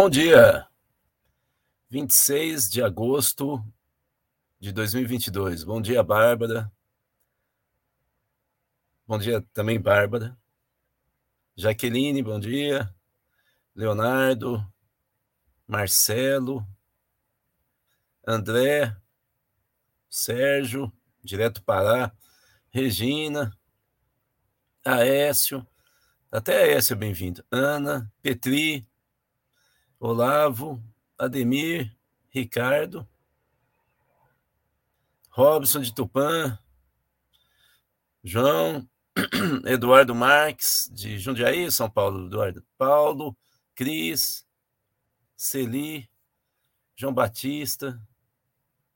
Bom dia. 26 de agosto de 2022. Bom dia, Bárbara. Bom dia também, Bárbara. Jaqueline, bom dia. Leonardo, Marcelo, André, Sérgio, direto Pará, Regina, Aécio, até Aécio bem-vindo, Ana, Petri, Olavo, Ademir, Ricardo, Robson de Tupã, João, Eduardo Marques, de Jundiaí, São Paulo, Eduardo Paulo, Cris, Celi, João Batista,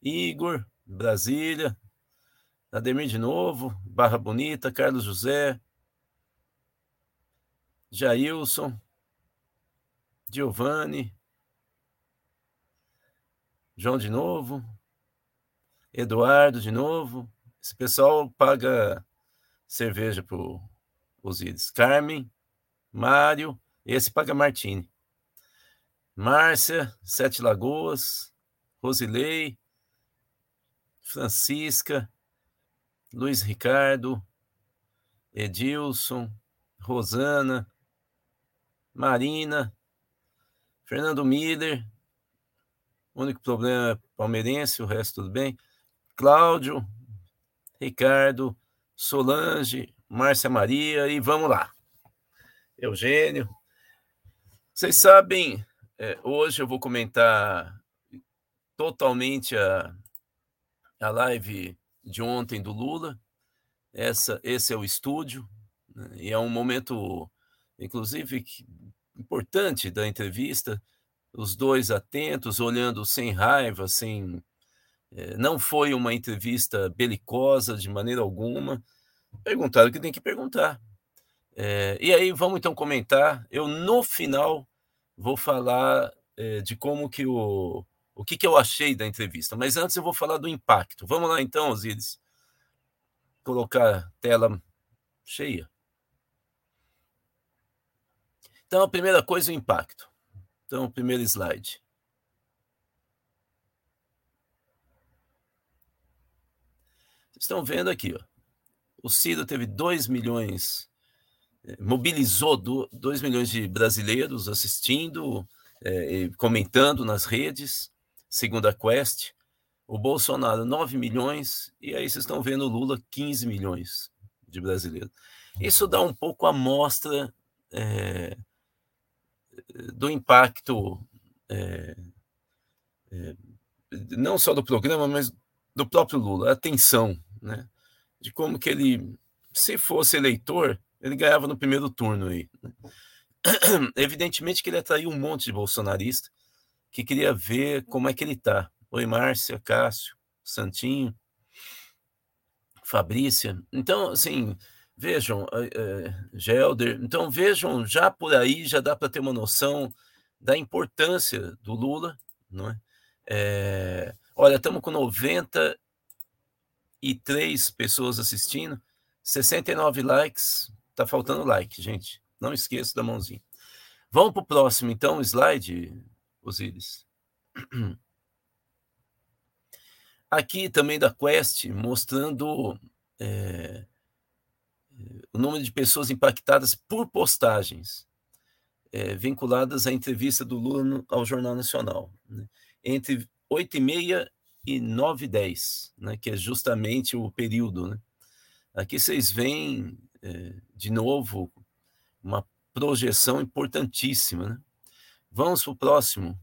Igor, Brasília, Ademir de novo, Barra Bonita, Carlos José, Jailson, Giovanni, João de novo, Eduardo de novo. Esse pessoal paga cerveja para os ídolos. Carmen, Mário, esse paga Martini. Márcia, Sete Lagoas, Rosilei, Francisca, Luiz Ricardo, Edilson, Rosana, Marina, Fernando Miller, o único problema é palmeirense, o resto tudo bem. Cláudio, Ricardo, Solange, Márcia Maria e vamos lá. Eugênio. Vocês sabem, é, hoje eu vou comentar totalmente a, a live de ontem do Lula. Essa, esse é o estúdio, né, e é um momento, inclusive, importante da entrevista, os dois atentos, olhando sem raiva, sem. É, não foi uma entrevista belicosa de maneira alguma. Perguntaram o que tem que perguntar. É, e aí vamos então comentar. Eu no final vou falar é, de como que o o que, que eu achei da entrevista. Mas antes eu vou falar do impacto. Vamos lá então, Osiris. Colocar tela cheia. Então, a primeira coisa, o impacto. Então, primeiro slide. Vocês estão vendo aqui, ó. O Ciro teve 2 milhões, eh, mobilizou 2 milhões de brasileiros assistindo, é, comentando nas redes, segundo a Quest. O Bolsonaro, 9 milhões, e aí vocês estão vendo o Lula, 15 milhões de brasileiros. Isso dá um pouco a mostra é, do impacto é, é, não só do programa, mas do próprio Lula, a atenção, né? De como que ele, se fosse eleitor, ele ganhava no primeiro turno aí. Né? Evidentemente que ele atraiu um monte de bolsonarista que queria ver como é que ele tá. Oi, Márcia, Cássio, Santinho, Fabrícia. Então, assim, Vejam, é, Gelder, então vejam, já por aí já dá para ter uma noção da importância do Lula, não é? é olha, estamos com 93 pessoas assistindo, 69 likes, tá faltando like, gente. Não esqueça da mãozinha. Vamos para o próximo, então, slide, Osiris. Aqui também da Quest, mostrando é, o número de pessoas impactadas por postagens é, vinculadas à entrevista do Lula no, ao Jornal Nacional, né? entre 8 e meia e 9 e 10, né? que é justamente o período. Né? Aqui vocês veem, é, de novo, uma projeção importantíssima. Né? Vamos para o próximo.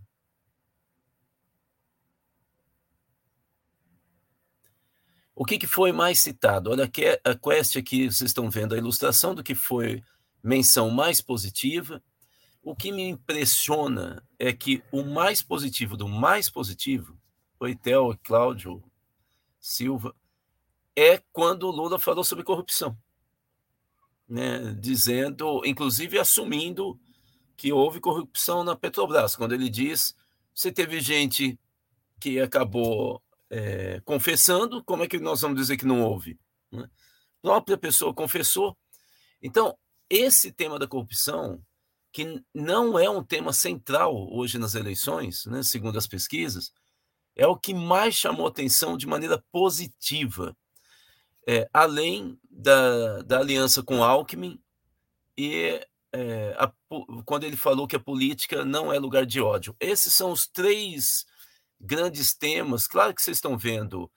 O que, que foi mais citado? Olha aqui a quest aqui, vocês estão vendo a ilustração do que foi menção mais positiva. O que me impressiona é que o mais positivo do mais positivo, Oitel Cláudio Silva, é quando o Lula falou sobre corrupção. Né? Dizendo, inclusive assumindo que houve corrupção na Petrobras. Quando ele diz, se teve gente que acabou é, confessando, como é que nós vamos dizer que não houve? Né? A própria pessoa confessou. Então, esse tema da corrupção que não é um tema central hoje nas eleições, né, segundo as pesquisas, é o que mais chamou atenção de maneira positiva, é, além da, da aliança com Alckmin e é, a, quando ele falou que a política não é lugar de ódio. Esses são os três grandes temas. Claro que vocês estão vendo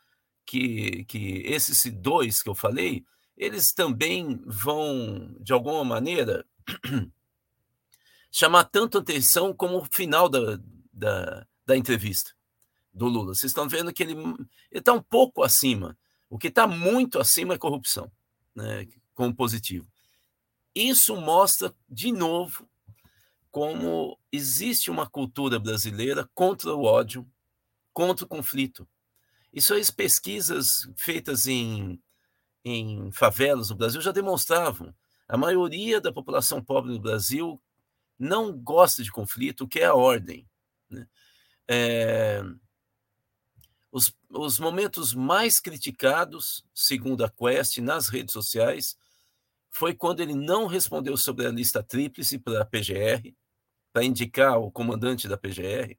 que, que esses dois que eu falei, eles também vão, de alguma maneira, chamar tanto atenção como o final da, da, da entrevista do Lula. Vocês estão vendo que ele está um pouco acima. O que está muito acima é corrupção, né, como positivo. Isso mostra, de novo, como existe uma cultura brasileira contra o ódio, contra o conflito. Isso as pesquisas feitas em, em favelas no Brasil já demonstravam. A maioria da população pobre no Brasil não gosta de conflito, quer a ordem. Né? É, os, os momentos mais criticados, segundo a Quest, nas redes sociais, foi quando ele não respondeu sobre a lista tríplice para a PGR, para indicar o comandante da PGR,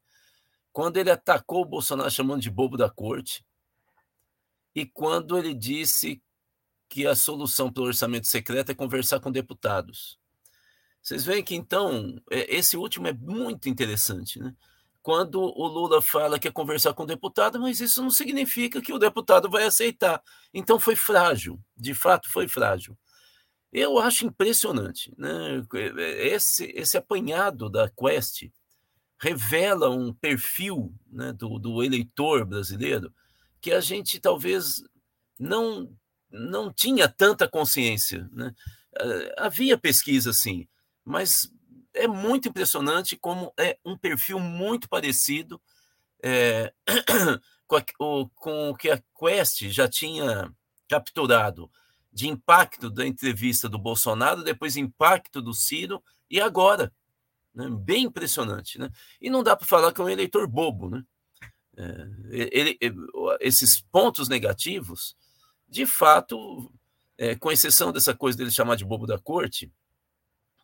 quando ele atacou o Bolsonaro chamando de bobo da corte, e quando ele disse que a solução para o orçamento secreto é conversar com deputados. Vocês veem que, então, é, esse último é muito interessante, né? Quando o Lula fala que é conversar com o deputado, mas isso não significa que o deputado vai aceitar. Então foi frágil, de fato foi frágil. Eu acho impressionante. Né? Esse, esse apanhado da Quest revela um perfil né, do, do eleitor brasileiro que a gente talvez não, não tinha tanta consciência. Né? Eh, havia pesquisa, sim, mas é muito impressionante como é um perfil muito parecido é, com, a, o, com o que a Quest já tinha capturado de impacto da entrevista do Bolsonaro, depois impacto do Ciro e agora. Né? Bem impressionante. Né? E não dá para falar que é um eleitor bobo. Né? É, ele, esses pontos negativos, de fato, é, com exceção dessa coisa dele chamar de bobo da corte,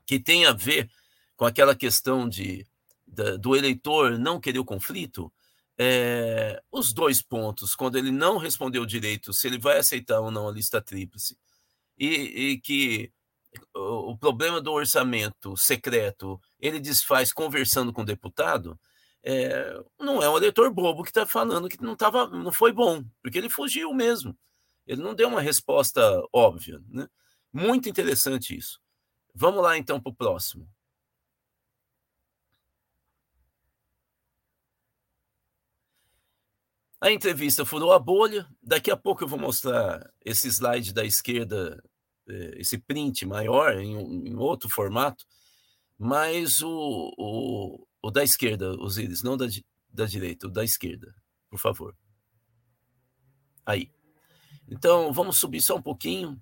que tem a ver com aquela questão de, da, do eleitor não querer o conflito, é, os dois pontos, quando ele não respondeu direito se ele vai aceitar ou não a lista tríplice, e, e que o, problema do orçamento secreto ele desfaz conversando com o deputado, é, não é um eleitor bobo que está falando que não, tava, não foi bom, porque ele fugiu mesmo. Ele não deu uma resposta óbvia. Né? Muito interessante isso. Vamos lá então para o próximo. A entrevista furou a bolha. Daqui a pouco eu vou mostrar esse slide da esquerda, esse print maior, em, em outro formato. Mas o, o, o da esquerda, os íris, não da, da direita, o da esquerda, por favor. Aí. Então, vamos subir só um pouquinho.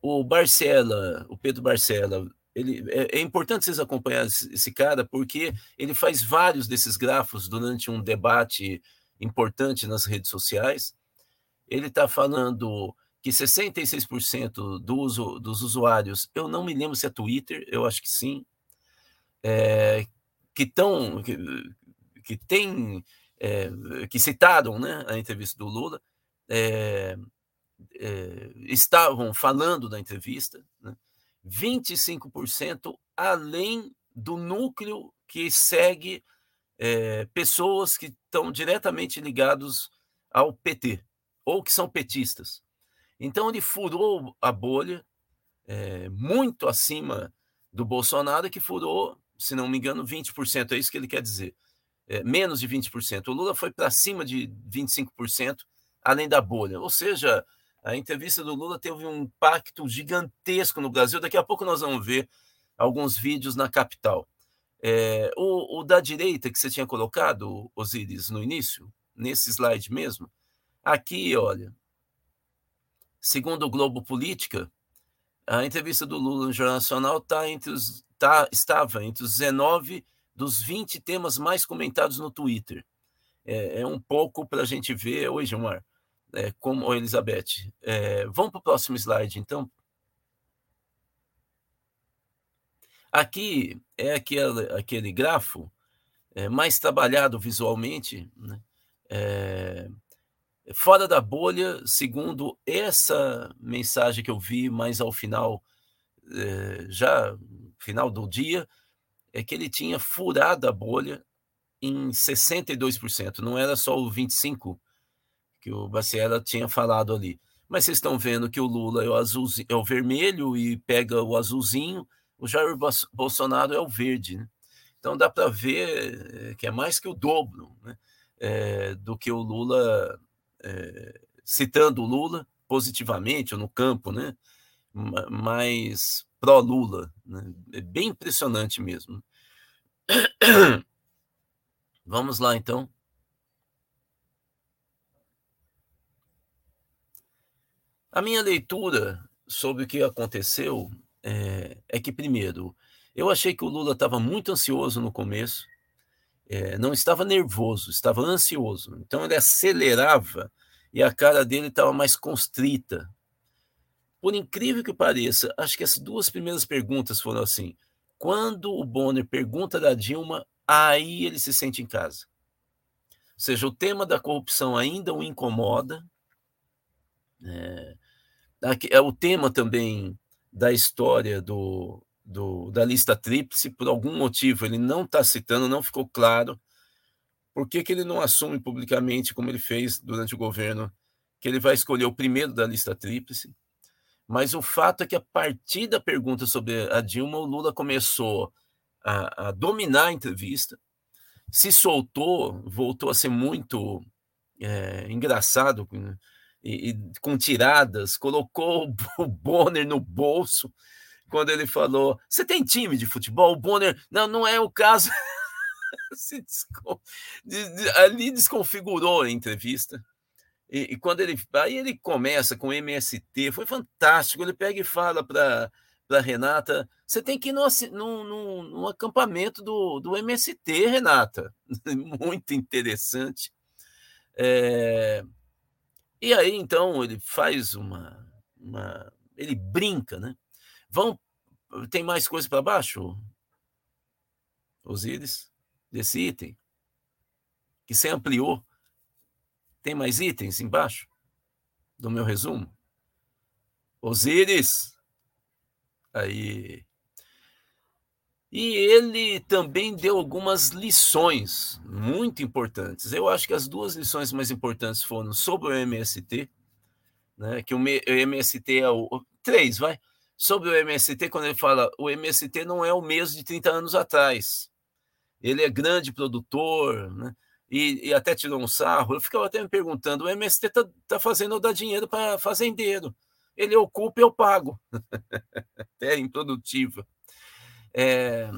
O Barcela, o Pedro Barcela, ele, é, é, importante vocês acompanharem esse cara, porque ele faz vários desses grafos durante um debate importante nas redes sociais. Ele está falando que 66% do uso, dos usuários, eu não me lembro se é Twitter, eu acho que sim, é, que estão, que, que tem, é, que citaram né, a entrevista do Lula, é, estavam falando da entrevista, né, 25% além do núcleo que segue pessoas que estão diretamente ligados ao PT ou que são petistas. Então ele furou a bolha é, muito acima do Bolsonaro, que furou, se não me engano, 20%. É isso que ele quer dizer. É, menos de 20%. O Lula foi para cima de 25%, além da bolha. Ou seja, a entrevista do Lula teve um impacto gigantesco no Brasil. Daqui a pouco nós vamos ver alguns vídeos na capital. É, o, o, da direita que você tinha colocado, Osiris, no início, nesse slide mesmo, aqui, olha, segundo o Globo Política, a entrevista do Lula no Jornal Nacional tá entre os, tá, estava entre os 19 dos 20 temas mais comentados no Twitter. É, é um pouco para a gente ver. Oi, Gilmar é, como Elizabeth. É, vamos para o próximo slide, então. Aqui é aquele, aquele grafo é, mais trabalhado visualmente, né? Fora da bolha, segundo essa mensagem que eu vi mais ao final, é, já final do dia, é que ele tinha furado a bolha em 62%, não era só o 25% que o Baciela tinha falado ali. Mas vocês estão vendo que o Lula é o, azulzinho, é o vermelho e pega o azulzinho, o Jair Bolsonaro é o verde. Né? Então dá para ver eh, que é mais que o dobro né? é, do que o Lula, é, citando Lula positivamente no campo, né? mais pró-Lula. Né? É bem impressionante mesmo. Vamos lá, então. A minha leitura sobre o que aconteceu é, é que, primeiro, eu achei que o Lula estava muito ansioso no começo, é, não estava nervoso, estava ansioso. Então ele acelerava e a cara dele estava mais constrita. Por incrível que pareça, acho que as duas primeiras perguntas foram assim: quando o Bonner pergunta da Dilma, aí ele se sente em casa. Ou seja, o tema da corrupção ainda o incomoda. É, é o tema também da história do, do, da lista tríplice, por algum motivo ele não está citando, não ficou claro por que, que ele não assume publicamente, como ele fez durante o governo, que ele vai escolher o primeiro da lista tríplice. Mas o fato é que, a partir da pergunta sobre a Dilma, o Lula começou a, a dominar a entrevista, se soltou, voltou a ser muito é, engraçado né? e, e, com tiradas, colocou o Bonner no bolso quando ele falou: Você tem time de futebol? O Bonner, não, não é o caso. descon... ali desconfigurou a entrevista. E, e, quando ele aí ele começa com MST, foi fantástico. Ele pega e fala para para Renata, você tem que ir no, acampamento do, do MST, Renata. Muito interessante. É, e aí, então, ele faz uma, uma. Ele brinca, né? Vão. Tem mais coisa para baixo? Osíris? Desse item? Que você ampliou? Tem mais itens embaixo? Do meu resumo? Osíris? Aí. E ele também deu algumas lições muito importantes. Eu acho que as duas lições mais importantes foram sobre o MST, né? Que o MST é o. Três, vai. Sobre o MST, quando ele fala o MST não é o mesmo de 30 anos atrás. Ele é grande produtor, né? E, e até tirou um sarro. Eu ficava até me perguntando: o MST está tá fazendo ou dar dinheiro para fazendeiro ele ocupa, eu pago. é improdutiva. É,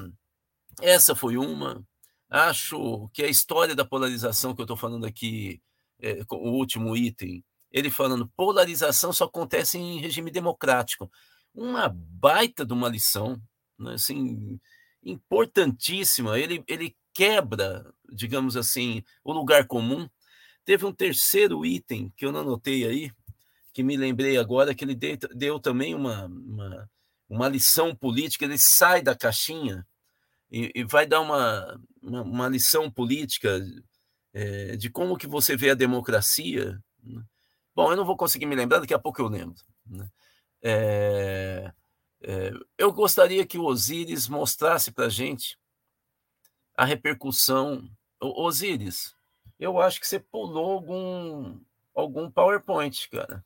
essa foi uma. Acho que a história da polarização que eu estou falando aqui, é, o último item, ele falando polarização só acontece em regime democrático. Uma baita de uma lição, né, assim, importantíssima. Ele, ele quebra, digamos assim, o lugar comum. Teve um terceiro item que eu não anotei aí, que me lembrei agora que ele deu, deu também uma, uma, uma, lição política, ele sai da caixinha e, e vai dar uma, uma, uma lição política é, de como que você vê a democracia. Né? Bom, eu não vou conseguir me lembrar, daqui a pouco eu lembro. Né? É, é, eu gostaria que o Osíris mostrasse para a gente a repercussão. O, eu acho que você pulou algum, algum PowerPoint, cara.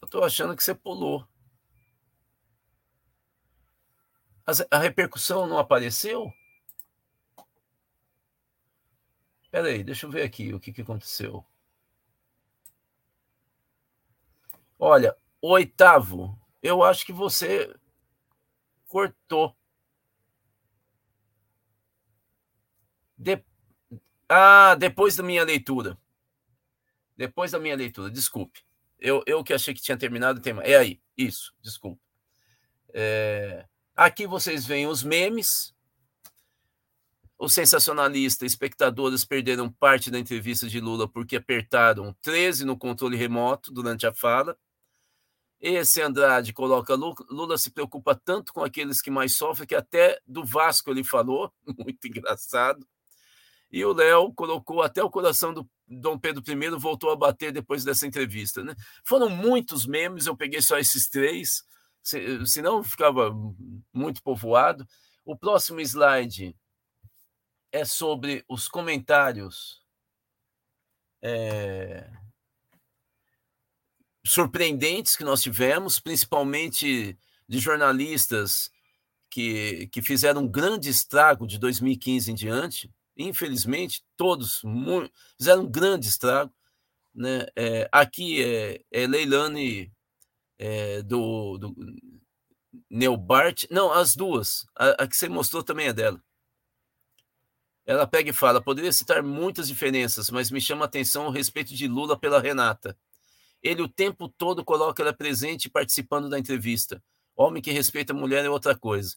Eu tô achando que você pulou. A, repercussão não apareceu? Espera aí, deixa eu ver aqui o que, que aconteceu. Olha, oitavo, eu acho que você cortou. De... Ah, depois da minha leitura. Depois da minha leitura, desculpe. Eu, eu que achei que tinha terminado o tema. É aí, isso, desculpa. É, aqui vocês veem os memes. O sensacionalista, espectadores perderam parte da entrevista de Lula porque apertaram 13 no controle remoto durante a fala. Esse Andrade coloca Lula se preocupa tanto com aqueles que mais sofrem que até do Vasco ele falou, muito engraçado. E o Léo colocou até o coração do Dom Pedro I voltou a bater depois dessa entrevista. Né? Foram muitos memes, eu peguei só esses três, senão ficava muito povoado. O próximo slide é sobre os comentários é, surpreendentes que nós tivemos, principalmente de jornalistas que, que fizeram um grande estrago de 2015 em diante. Infelizmente, todos muito, fizeram um grande estrago. Né? É, aqui é, é Leilane é, do, do Neubart. Não, as duas. A, a que você mostrou também é dela. Ela pega e fala: poderia citar muitas diferenças, mas me chama a atenção o respeito de Lula pela Renata. Ele o tempo todo coloca ela presente participando da entrevista. Homem que respeita a mulher é outra coisa.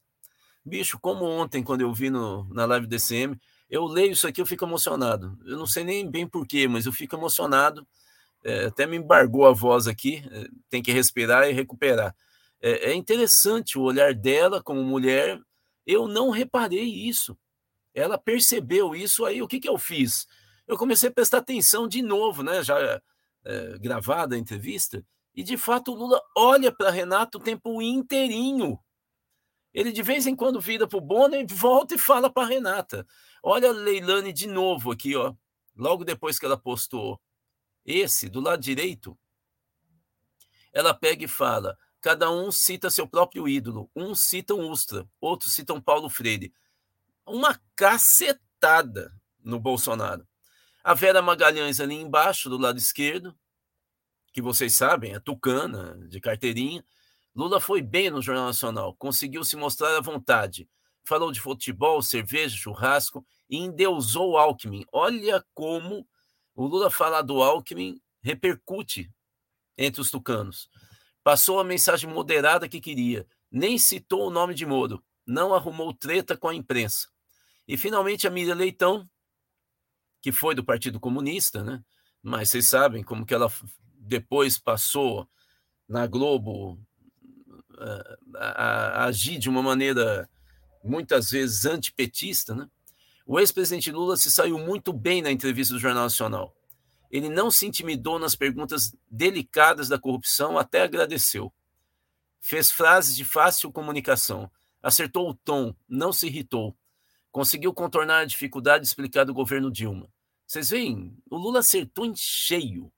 Bicho, como ontem, quando eu vi no, na live DCM, eu leio isso aqui, eu fico emocionado. Eu não sei nem bem porquê, mas eu fico emocionado. É, até me embargou a voz aqui, é, tem que respirar e recuperar. É, é interessante o olhar dela como mulher. Eu não reparei isso. Ela percebeu isso, aí o que, que eu fiz? Eu comecei a prestar atenção de novo, né? Já é, gravada a entrevista, e de fato o Lula olha para Renato o tempo inteirinho. Ele de vez em quando vira para o Bonner, volta e fala para Renata. Olha a Leilane de novo aqui, ó. Logo depois que ela postou esse, do lado direito, ela pega e fala: cada um cita seu próprio ídolo. Um cita um Ustra, outros citam Paulo Freire. Uma cacetada no Bolsonaro. A Vera Magalhães ali embaixo, do lado esquerdo, que vocês sabem, é tucana, de carteirinha. Lula foi bem no Jornal Nacional, conseguiu se mostrar à vontade. Falou de futebol, cerveja, churrasco e endeusou o Alckmin. Olha como o Lula falar do Alckmin repercute entre os tucanos. Passou a mensagem moderada que queria, nem citou o nome de Moro, não arrumou treta com a imprensa. E finalmente a Miriam Leitão que foi do Partido Comunista, né? Mas vocês sabem como que ela depois passou na Globo a, a, a agir de uma maneira muitas vezes antipetista, né? O ex-presidente Lula se saiu muito bem na entrevista do Jornal Nacional. Ele não se intimidou nas perguntas delicadas da corrupção, até agradeceu. Fez frases de fácil comunicação, acertou o tom, não se irritou conseguiu contornar a dificuldade de explicar do governo Dilma. Vocês veem, o Lula acertou em cheio.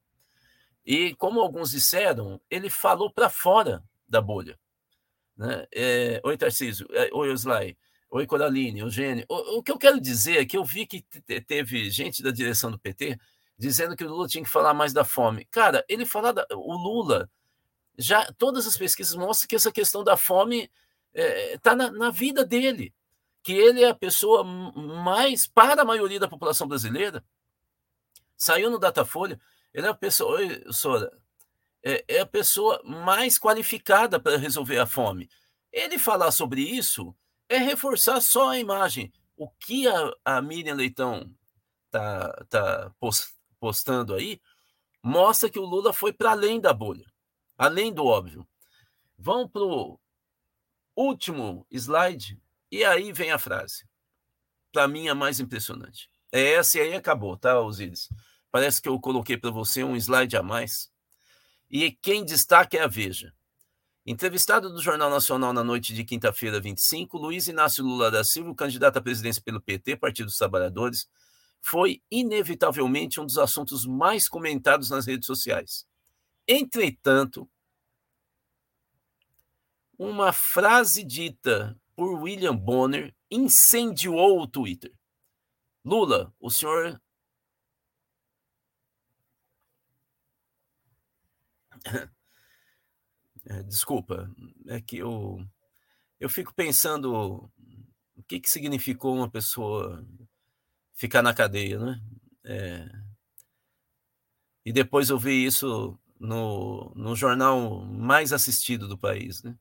E, como alguns disseram, ele falou para fora da bolha. Né? É, oi, Tarcísio. É, oi, Oslai. Oi, Coraline, Eugênio. O, o, que eu quero dizer é que eu vi que teve gente da direção do PT dizendo que o Lula tinha que falar mais da fome. Cara, ele falar da, o Lula já todas as pesquisas mostram que essa questão da fome está é, tá na, na vida dele que ele é a pessoa mais, para a maioria da população brasileira, saiu no Datafolha, ele é a pessoa, oi, Sora, é, é a pessoa mais qualificada para resolver a fome. Ele falar sobre isso é reforçar só a imagem. O que a, a Miriam Leitão tá, tá postando aí mostra que o Lula foi para além da bolha, além do óbvio. Vamos para o último slide. E aí vem a frase. Para mim, a mais impressionante. É essa e aí acabou, tá, Osíris? Parece que eu coloquei para você um slide a mais. E quem destaca é a Veja. Entrevistado do Jornal Nacional na noite de quinta-feira, 25, Luiz Inácio Lula da Silva, candidato à presidência pelo PT, Partido dos Trabalhadores, foi inevitavelmente um dos assuntos mais comentados nas redes sociais. Entretanto, uma frase dita por William Bonner incendiou o Twitter. Lula, o senhor. desculpa, é que eu, eu fico pensando o que, que significou uma pessoa ficar na cadeia, né? É, e depois eu vi isso no, no jornal mais assistido do país, né?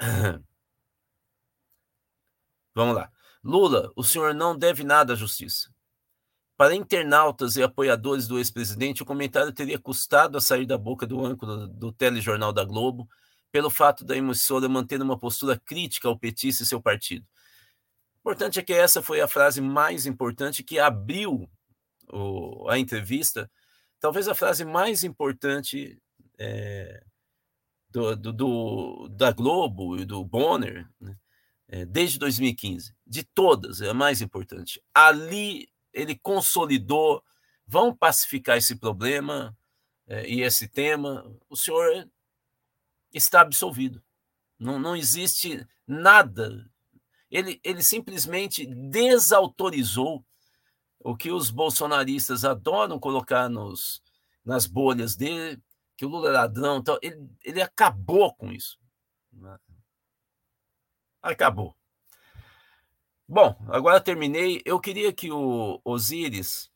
Vamos lá. Lula, o senhor não deve nada à justiça. Para internautas e apoiadores do ex-presidente, o comentário teria custado a sair da boca do âncora do telejornal da Globo, pelo fato da emissora manter uma postura crítica ao petista e seu partido. O importante é que essa foi a frase mais importante que abriu o, a entrevista, talvez a frase mais importante é, do, do, do, da Globo e do Bonner, né, é, desde 2015. De todas, é a mais importante. Ali ele consolidou, vão pacificar esse problema é, e esse tema, o senhor está absolvido. Não, não existe nada. Ele, ele simplesmente desautorizou o que os bolsonaristas adoram colocar nos, nas bolhas dele, que o Lula é ladrão. Então, ele, ele acabou com isso. Acabou. Bom, agora terminei. Eu queria que o Osiris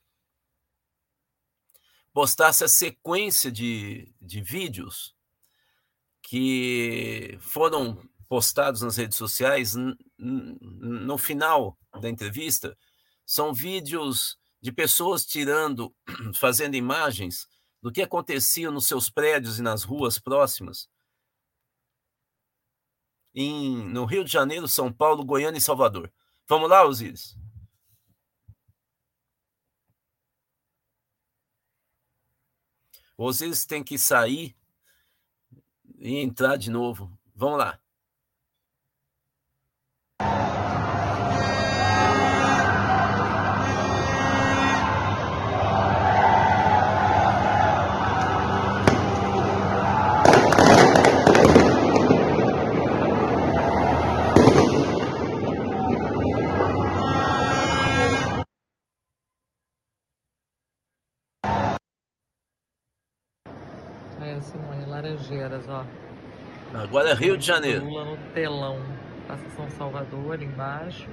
postasse a sequência de, de vídeos que foram postados nas redes sociais no final da entrevista. São vídeos de pessoas tirando, fazendo imagens do que acontecia nos seus prédios e nas ruas próximas em, no Rio de Janeiro, São Paulo, Goiânia e Salvador. Vamos lá, Osíris? O Osíris tem que sair e entrar de novo. Vamos lá. Agora é Rio de Janeiro. Lula no telão. Passa São Salvador ali embaixo.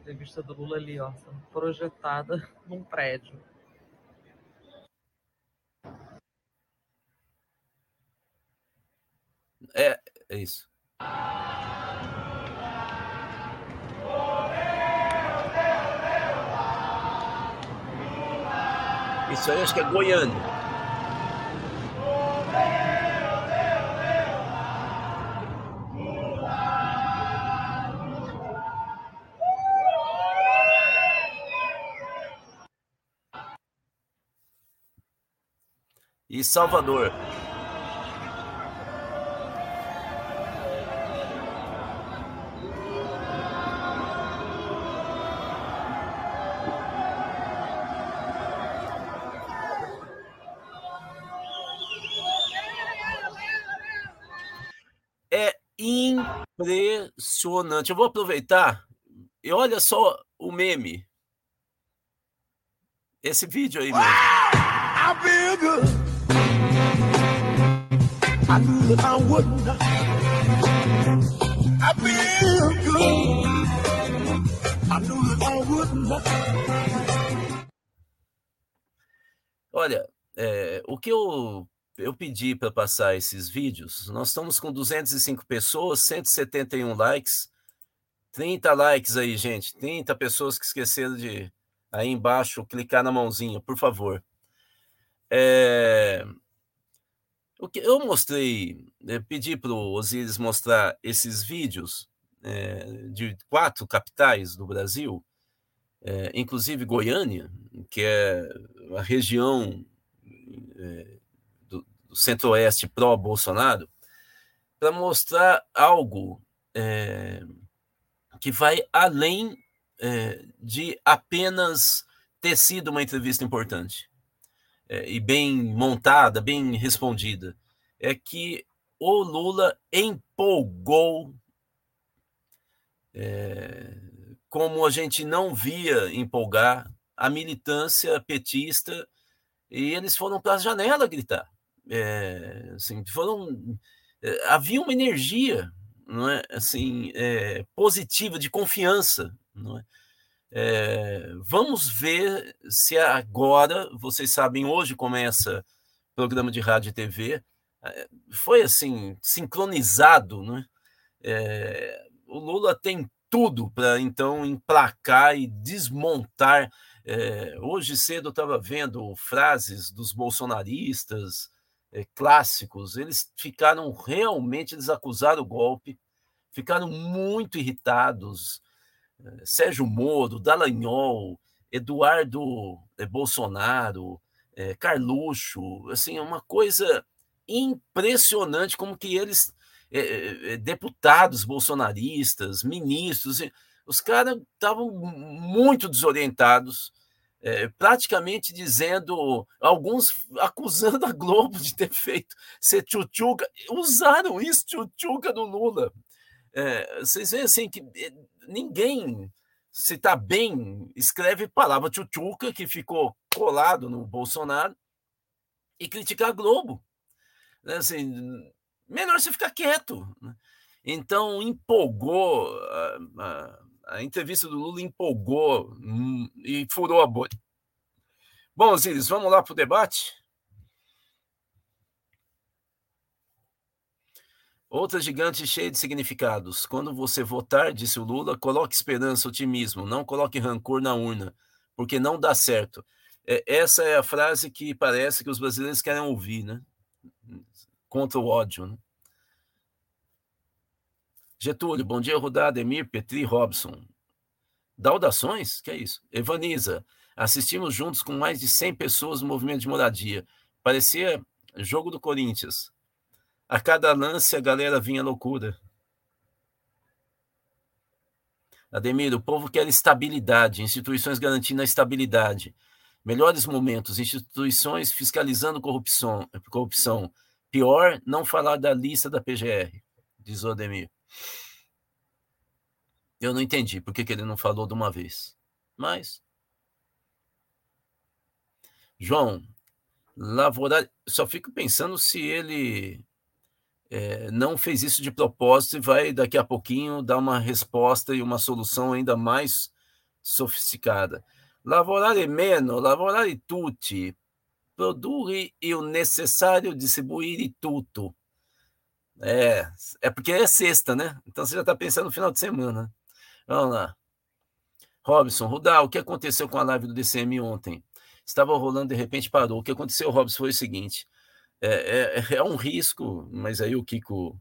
Entrevista do Lula ali, ó, sendo projetada num prédio. É, é isso. Isso aí acho que é Goiânia. Salvador. É impressionante. Eu vou aproveitar e olha só o meme. Esse vídeo aí mesmo. I knew that I wouldn't. I feel good. Olha, é, o que eu, eu pedi para passar esses vídeos, nós estamos com 205 pessoas, 171 likes, 30 likes aí, gente. 30 pessoas que esqueceram de aí embaixo clicar na mãozinha, por favor. É, o que eu mostrei, eu pedi para o Osiris mostrar esses vídeos é, de quatro capitais do Brasil, é, inclusive Goiânia, que é a região é, do, do centro-oeste pró-Bolsonaro, para mostrar algo que vai além de apenas ter sido uma entrevista importante é, e bem montada, bem respondida, é que o Lula empolgou é, como a gente não via empolgar a militância petista e eles foram para a janela gritar. É, assim, foram, é, havia uma energia não é, assim, é, positiva, de confiança. Não é? É, vamos ver se agora, vocês sabem, hoje começa programa de rádio e TV, é, foi assim, sincronizado, né? É, o Lula tem tudo para então emplacar e desmontar É, hoje cedo eu estava vendo frases dos bolsonaristas é, clássicos, eles ficaram realmente, eles acusaram o golpe, ficaram muito irritados. Sérgio Moro, Dallagnol, Eduardo é, Bolsonaro, é, Carluxo, assim, é uma coisa impressionante como que eles, é, deputados bolsonaristas, ministros, os caras estavam muito desorientados, praticamente dizendo, alguns acusando a Globo de ter feito ser tchutchuca, usaram isso, tchutchuca do Lula. É, vocês veem assim que ninguém, se está bem, escreve palavra tchutchuca, que ficou colado no Bolsonaro, e criticar a Globo. Assim, melhor você ficar quieto. Né? Então, empolgou a entrevista do Lula empolgou hum, e furou a bolha. Bom, Osiris, vamos lá para o debate? Outra gigante cheia de significados. Quando você votar, disse o Lula, coloque esperança, otimismo, não coloque rancor na urna, porque não dá certo. É, essa é a frase que parece que os brasileiros querem ouvir, né? Contra o ódio, né? Getúlio, bom dia, Rudá, Emir, Petri, Robson. Daudações? Que é isso? Evaniza, assistimos juntos com mais de 100 pessoas no movimento de moradia. Parecia jogo do Corinthians. A cada lance a galera vinha loucura. Ademir, o povo quer estabilidade, instituições garantindo a estabilidade. Melhores momentos, instituições fiscalizando corrupção. corrupção. Pior, não falar da lista da PGR, diz o Ademir. Eu não entendi por que, que ele não falou de uma vez. Mas. João, Lavorar, só fico pensando se ele é, não fez isso de propósito e vai daqui a pouquinho dar uma resposta e uma solução ainda mais sofisticada. Lavorare meno, lavorare tutti, produrre o necessário, distribuire tutto. É, é porque é sexta, né? Então você já está pensando no final de semana. Vamos lá. Robson, Rudal, o que aconteceu com a live do DCM ontem? Estava rolando, de repente parou. O que aconteceu, Robson, foi o seguinte: é, é, é um risco, mas aí o Kiko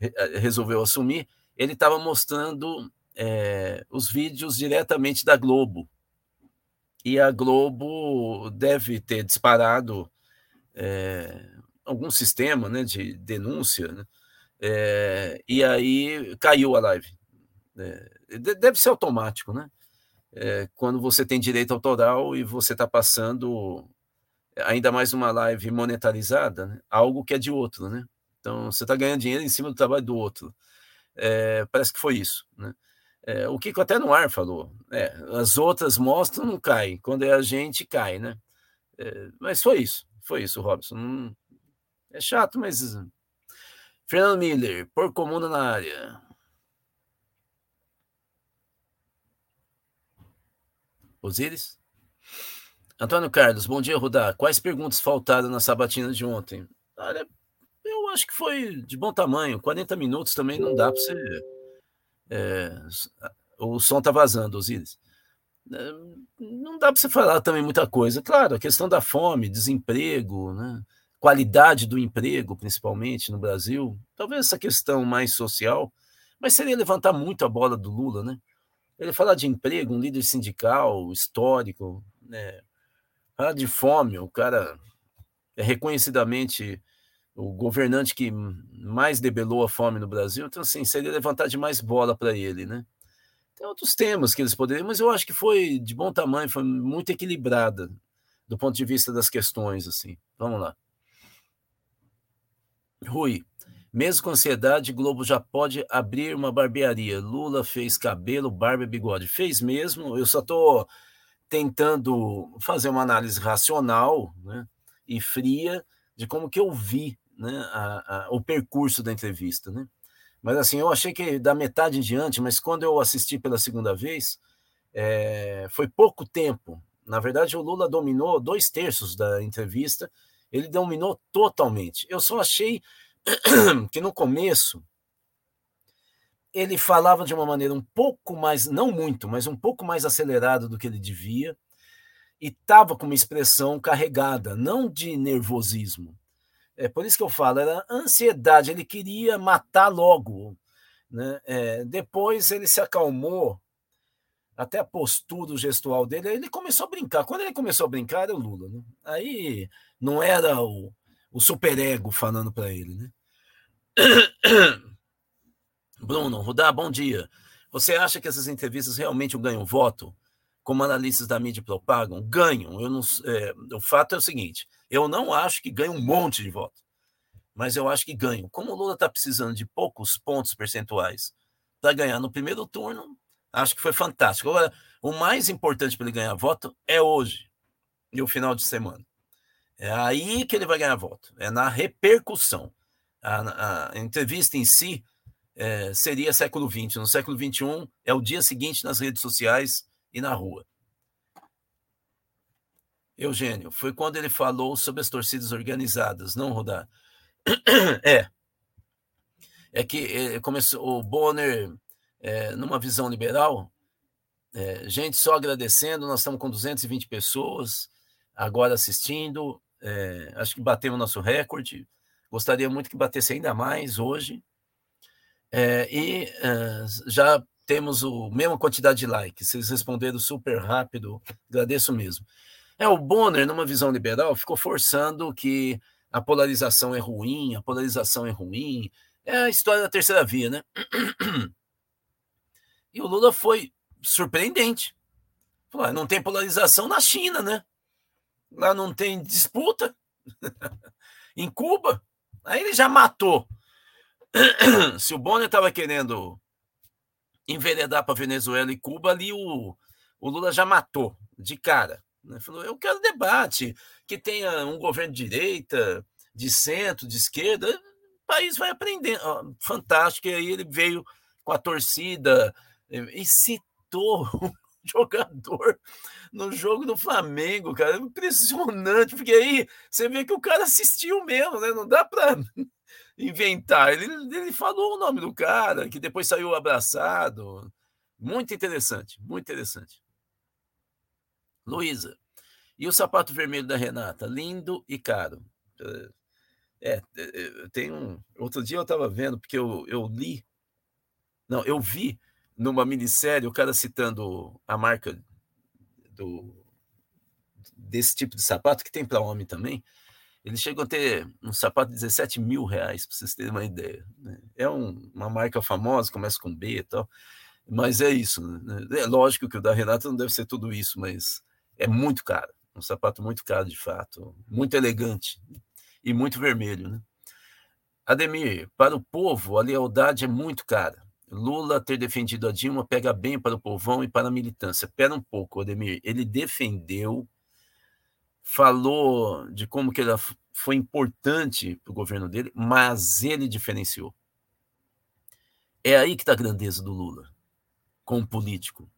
eh, resolveu assumir. Ele estava mostrando é, os vídeos diretamente da Globo. E a Globo deve ter disparado é, algum sistema né, de denúncia, né? É, e aí caiu a live. É, deve ser automático, né? Quando você tem direito autoral e você está passando ainda mais uma live monetarizada, né? algo que é de outro, né? Então você está ganhando dinheiro em cima do trabalho do outro. É, parece que foi isso, né? É, o Kiko até no ar falou, é, as outras mostram não cai, quando é a gente cai, né? É, mas foi isso, foi isso, Robson. É chato, mas. Fernando Miller, por comuna na área. Osiris? Antônio Carlos, bom dia, Rudá. Quais perguntas faltaram na sabatina de ontem? Olha, eu acho que foi de bom tamanho. 40 minutos também não dá para você. É, o som tá vazando, Osiris. É, não dá para você falar também muita coisa. Claro, a questão da fome, desemprego, né? qualidade do emprego, principalmente no Brasil, talvez essa questão mais social, mas seria levantar muito a bola do Lula, né? Ele falar de emprego, um líder sindical histórico, né? Falar de fome, o cara é reconhecidamente o governante que mais debelou a fome no Brasil, então assim, seria levantar de mais bola para ele, né? Tem outros temas que eles poderiam, mas eu acho que foi de bom tamanho, foi muito equilibrada do ponto de vista das questões, assim. Vamos lá. Rui, mesmo com ansiedade, Globo já pode abrir uma barbearia. Lula fez cabelo, barba e bigode. Fez mesmo. Eu só estou tentando fazer uma análise racional né, e fria de como que eu vi né, a, a, o percurso da entrevista. Né? Mas assim, eu achei que da metade em diante, mas quando eu assisti pela segunda vez, é, foi pouco tempo. Na verdade, o Lula dominou dois terços da entrevista ele dominou totalmente. Eu só achei que no começo ele falava de uma maneira um pouco mais, não muito, mas um pouco mais acelerado do que ele devia. e estava com uma expressão carregada, não de nervosismo. É por isso que eu falo, era ansiedade, ele queria matar logo. Né? É, depois ele se acalmou, até a postura, o gestual dele, ele começou a brincar. Quando ele começou a brincar, era o Lula. Né? Aí não era o, o superego falando para ele. Né? Bruno, Rudá, bom dia. Você acha que essas entrevistas realmente ganham voto? Como analistas da mídia propagam? Ganham. Eu não, é, o fato é o seguinte: eu não acho que ganham um monte de voto, mas eu acho que ganham. Como o Lula está precisando de poucos pontos percentuais para ganhar no primeiro turno, acho que foi fantástico. Agora, o mais importante para ele ganhar voto é hoje e o final de semana. É aí que ele vai ganhar voto, é na repercussão. A, a entrevista em si é, seria século XX. No século XXI é o dia seguinte nas redes sociais e na rua. Eugênio, foi quando ele falou sobre as torcidas organizadas, não rodar. É. É que é, começou o Bonner, é, numa visão liberal, é, gente só agradecendo, nós estamos com 220 pessoas agora assistindo, é, acho que batemos nosso recorde, gostaria muito que batesse ainda mais hoje, é, e é, já temos a mesma quantidade de likes, vocês responderam super rápido, agradeço mesmo. É, o Bonner, numa visão liberal, ficou forçando que a polarização é ruim, a polarização é ruim. É a história da terceira via, né? E o Lula foi surpreendente. Falou, ah, não tem polarização na China, né? Lá não tem disputa. em Cuba. Aí ele já matou. Se o Bonner estava querendo enveredar para Venezuela e Cuba, ali o, o Lula já matou de cara. Né? Falou, eu quero debate, que tenha um governo de direita, de centro, de esquerda, o país vai aprender. fantástico, e aí ele veio com a torcida e citou jogador no jogo do Flamengo, cara, impressionante, porque aí você vê que o cara assistiu mesmo, né? Não dá para inventar. Ele, ele falou o nome do cara, que depois saiu abraçado. Muito interessante, muito interessante. Luísa, e o sapato vermelho da Renata? Lindo e caro. É, é, é tem um. Outro dia eu estava vendo, porque eu, eu li. Não, eu vi numa minissérie o cara citando a marca do desse tipo de sapato, que tem para homem também. Eles chegam a ter um sapato de 17 mil reais, para vocês terem uma ideia. Né? É um, uma marca famosa, começa com B e tal. Mas é isso. Né? É lógico que o da Renata não deve ser tudo isso, mas é muito caro. Um sapato muito caro, de fato. Muito elegante e muito vermelho. Né? Ademir, para o povo, a lealdade é muito cara. Lula ter defendido a Dilma pega bem para o povão e para a militância. Espera um pouco, Ademir. Ele defendeu, falou de como que ela foi importante para o governo dele, mas ele diferenciou. É aí que está a grandeza do Lula, como político.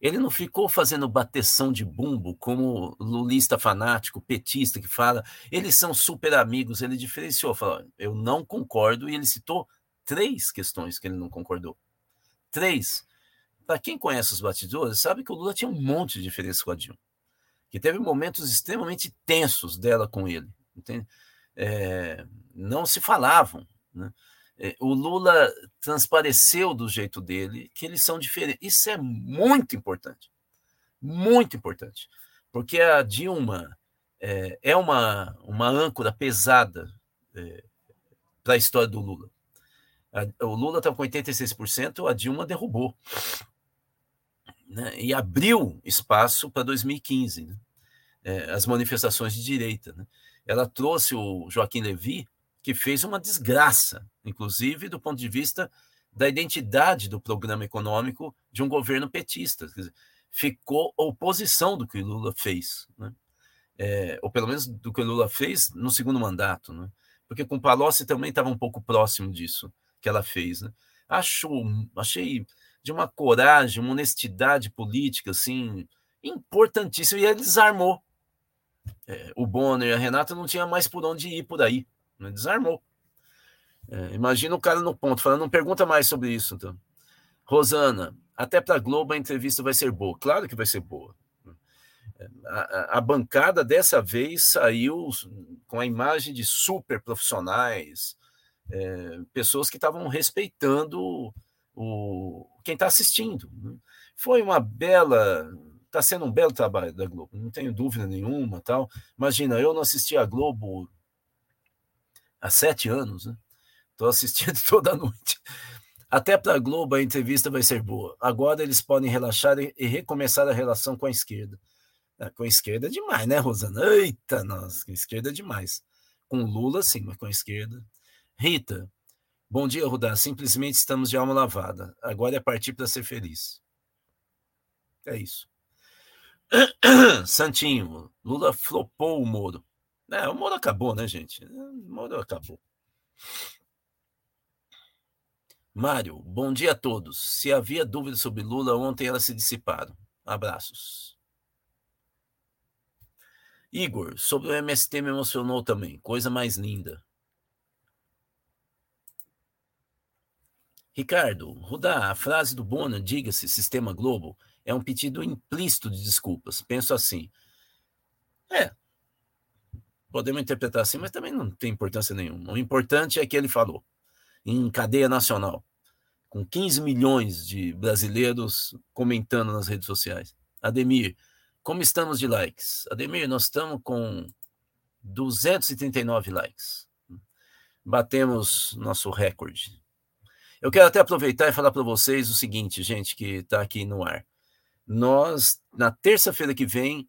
Ele não ficou fazendo bateção de bumbo como lulista fanático, petista que fala, eles são super amigos. Ele diferenciou, falou, eu não concordo, e ele citou três questões que ele não concordou. Três. Para quem conhece os batidores, sabe que o Lula tinha um monte de diferença com a Dilma, que teve momentos extremamente tensos dela com ele. É, não se falavam. Né? É, o Lula transpareceu do jeito dele que eles são diferentes. Isso é muito importante. Muito importante. Porque a Dilma é, é uma, uma âncora pesada é, para a história do Lula. A, o Lula estava com 86%, a Dilma derrubou. Né? E abriu espaço para 2015, né? é, as manifestações de direita. Né? Ela trouxe o Joaquim Levy que fez uma desgraça, inclusive do ponto de vista da identidade do programa econômico de um governo petista. Dizer, ficou oposição do que Lula fez, né? é, ou pelo menos do que Lula fez no segundo mandato, né? porque com Palocci também estava um pouco próximo disso que ela fez. Né? Acho, achei de uma coragem, uma honestidade política assim importantíssima e ele desarmou. É, o Bonner e a Renata não tinha mais por onde ir por aí. Né? Desarmou. É, imagina o cara no ponto, falando, não pergunta mais sobre isso. Então. Rosana, até para a Globo a entrevista vai ser boa. Claro que vai ser boa. A, a, bancada dessa vez saiu com a imagem de super profissionais, é, pessoas que estavam respeitando o, quem está assistindo. Né? Foi uma bela está sendo um belo trabalho da Globo, não tenho dúvida nenhuma. tal. Imagina, eu não assisti a Globo há sete anos, né? Estou assistindo toda noite. Até para a Globo a entrevista vai ser boa. Agora eles podem relaxar e, recomeçar a relação com a esquerda. É, com a esquerda é demais, né, Rosana? Eita, nossa, com a esquerda é demais. Com Lula, sim, mas com a esquerda. Rita, bom dia, Rudá. Simplesmente estamos de alma lavada. Agora é partir para ser feliz. É isso. Santinho, Lula flopou o Moro. É, o Moro acabou, né, gente? O Moro acabou. Mário, bom dia a todos. Se havia dúvida sobre Lula, ontem elas se dissiparam. Abraços. Igor, sobre o MST me emocionou também. Coisa mais linda. Ricardo, Rudá, a frase do Bona, diga-se, Sistema Globo, é um pedido implícito de desculpas. Penso assim. É. Podemos interpretar assim, mas também não tem importância nenhuma. O importante é que ele falou em cadeia nacional, com 15 milhões de brasileiros comentando nas redes sociais. Ademir, como estamos de likes? Ademir, nós estamos com 239 likes. Batemos nosso recorde. Eu quero até aproveitar e falar para vocês o seguinte, gente, que está aqui no ar nós, na terça-feira que vem,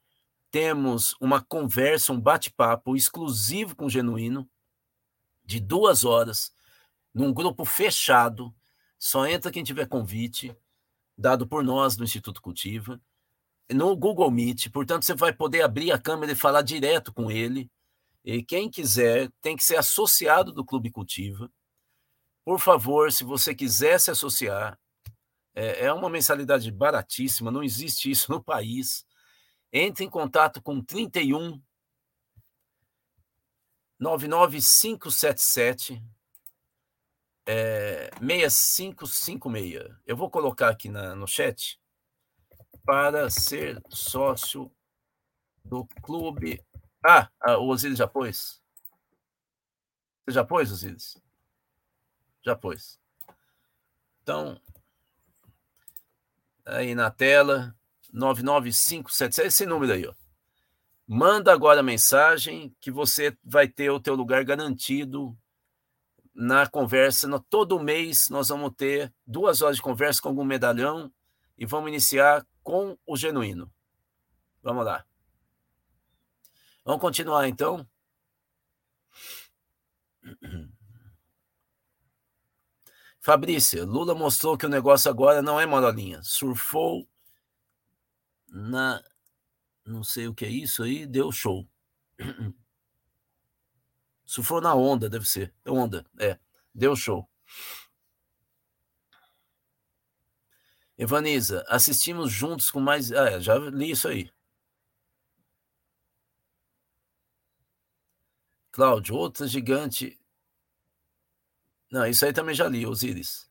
temos uma conversa, um bate-papo exclusivo com o Genuíno, de duas horas, num grupo fechado. Só entra quem tiver convite, dado por nós do Instituto Cultiva, no Google Meet. Portanto, você vai poder abrir a câmera e falar direto com ele. E quem quiser tem que ser associado do Clube Cultiva. Por favor, se você quiser se associar, é, é uma mensalidade baratíssima, não existe isso no país. Entre em contato com 31 99577 é, 6556. Eu vou colocar aqui na, no chat para ser sócio do clube. Ah, ah o Osiris já pôs? Você já pôs, Osiris? Já pôs. Então, aí na tela, 99577, esse número aí, ó. Manda agora a mensagem que você vai ter o teu lugar garantido na conversa. No, todo mês nós vamos ter duas horas de conversa com algum medalhão e vamos iniciar com o genuíno. Vamos lá. Vamos continuar então. Fabrícia, Lula mostrou que o negócio agora não é moralinha. Surfou na. Não sei o que é isso aí, deu show. Surfou na onda, deve ser. Onda, é. Deu show. Evaniza, assistimos juntos com mais. Ah, já li isso aí. Cláudio, outra gigante não, isso aí também já li, Osíris.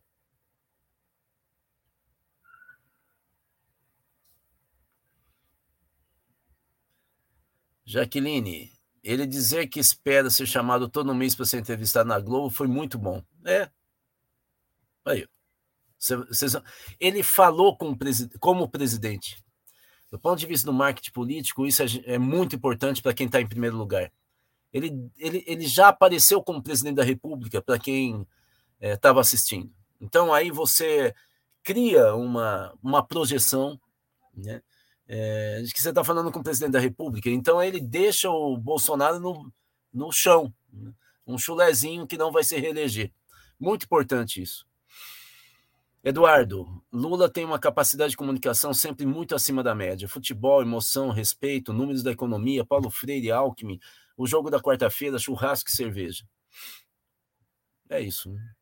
Jaqueline, ele dizer que espera ser chamado todo mês para ser entrevistado na Globo foi muito bom. É. Aí. Ele falou como, como presidente. Do ponto de vista do marketing político, isso é, é muito importante para quem está em primeiro lugar. Ele, ele, ele já apareceu como presidente da República, para quem estava é, assistindo. Então, aí você cria uma, uma projeção né, é, de que você está falando com o presidente da República. Então, ele deixa o Bolsonaro no, no chão, né, um chulezinho que não vai se reeleger. Muito importante isso. Eduardo, Lula tem uma capacidade de comunicação sempre muito acima da média. Futebol, emoção, respeito, números da economia, Paulo Freire, Alckmin, o jogo da quarta-feira, churrasco e cerveja. É isso. Né?